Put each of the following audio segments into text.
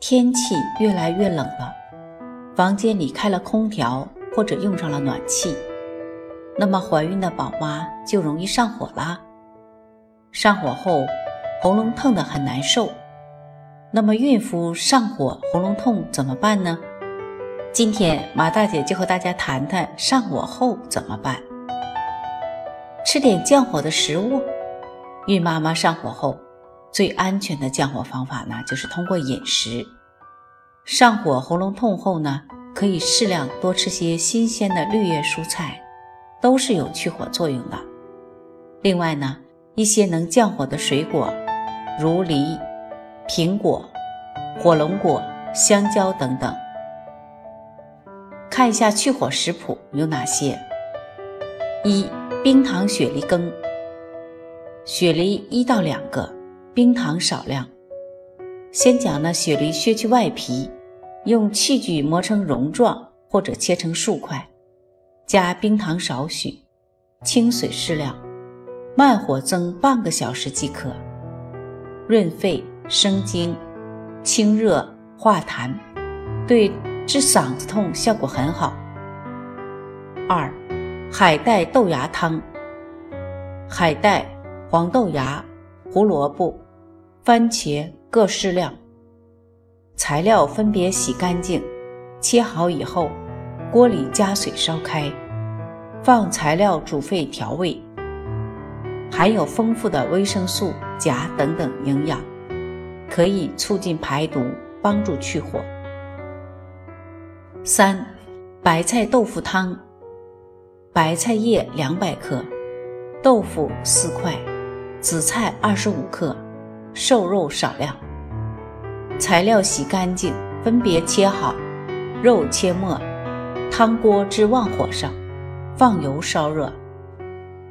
天气越来越冷了，房间里开了空调或者用上了暖气，那么怀孕的宝妈就容易上火啦。上火后，喉咙痛得很难受。那么孕妇上火喉咙痛怎么办呢？今天马大姐就和大家谈谈上火后怎么办。吃点降火的食物。孕妈妈上火后。最安全的降火方法呢，就是通过饮食。上火喉咙痛后呢，可以适量多吃些新鲜的绿叶蔬菜，都是有去火作用的。另外呢，一些能降火的水果，如梨、苹果、火龙果、香蕉等等。看一下去火食谱有哪些：一、冰糖雪梨羹，雪梨一到两个。冰糖少量，先将那雪梨削去外皮，用器具磨成蓉状或者切成数块，加冰糖少许，清水适量，慢火蒸半个小时即可。润肺生津，清热化痰，对治嗓子痛效果很好。二，海带豆芽汤，海带、黄豆芽。胡萝卜、番茄各适量。材料分别洗干净，切好以后，锅里加水烧开，放材料煮沸调味。含有丰富的维生素、钾等等营养，可以促进排毒，帮助去火。三、白菜豆腐汤。白菜叶两百克，豆腐四块。紫菜二十五克，瘦肉少量。材料洗干净，分别切好，肉切末。汤锅置旺火上，放油烧热，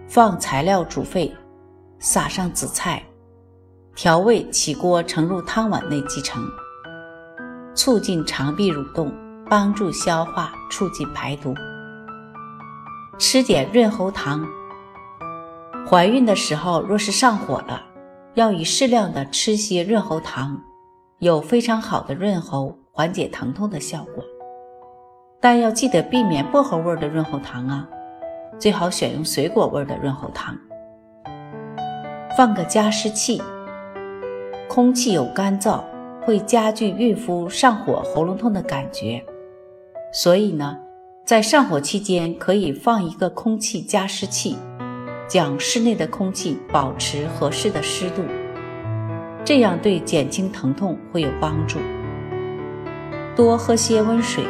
放材料煮沸，撒上紫菜，调味起锅盛入汤碗内即成。促进肠壁蠕动，帮助消化，促进排毒。吃点润喉糖。怀孕的时候，若是上火了，要以适量的吃些润喉糖，有非常好的润喉、缓解疼痛的效果。但要记得避免薄荷味的润喉糖啊，最好选用水果味的润喉糖。放个加湿器，空气有干燥，会加剧孕妇上火喉咙痛的感觉，所以呢，在上火期间可以放一个空气加湿器。将室内的空气保持合适的湿度，这样对减轻疼痛会有帮助。多喝些温水。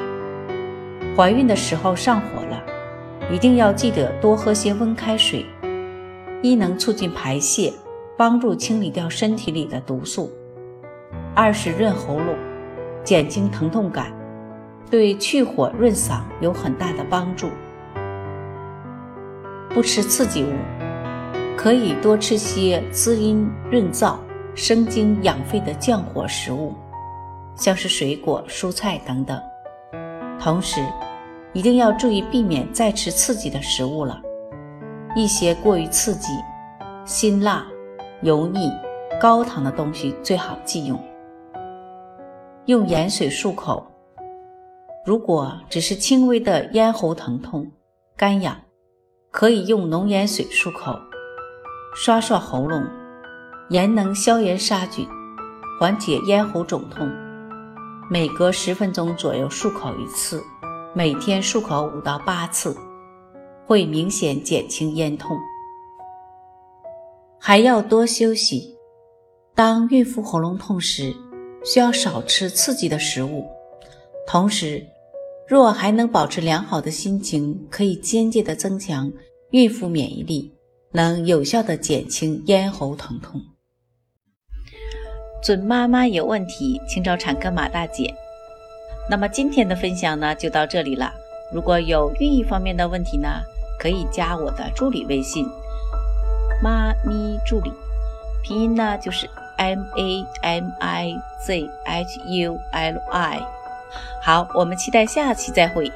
怀孕的时候上火了，一定要记得多喝些温开水，一能促进排泄，帮助清理掉身体里的毒素；二是润喉咙，减轻疼痛感，对去火润嗓有很大的帮助。不吃刺激物，可以多吃些滋阴润燥、生津养肺的降火食物，像是水果、蔬菜等等。同时，一定要注意避免再吃刺激的食物了。一些过于刺激、辛辣、油腻、高糖的东西最好忌用。用盐水漱口。如果只是轻微的咽喉疼痛、干痒。可以用浓盐水漱口，刷刷喉咙，盐能消炎杀菌，缓解咽喉肿痛。每隔十分钟左右漱口一次，每天漱口五到八次，会明显减轻咽痛。还要多休息。当孕妇喉咙痛时，需要少吃刺激的食物，同时。若还能保持良好的心情，可以间接的增强孕妇免疫力，能有效的减轻咽喉疼痛。准妈妈有问题，请找产科马大姐。那么今天的分享呢就到这里了。如果有孕育方面的问题呢，可以加我的助理微信“妈咪助理”，拼音呢就是 M A M I Z H U L I。好，我们期待下期再会。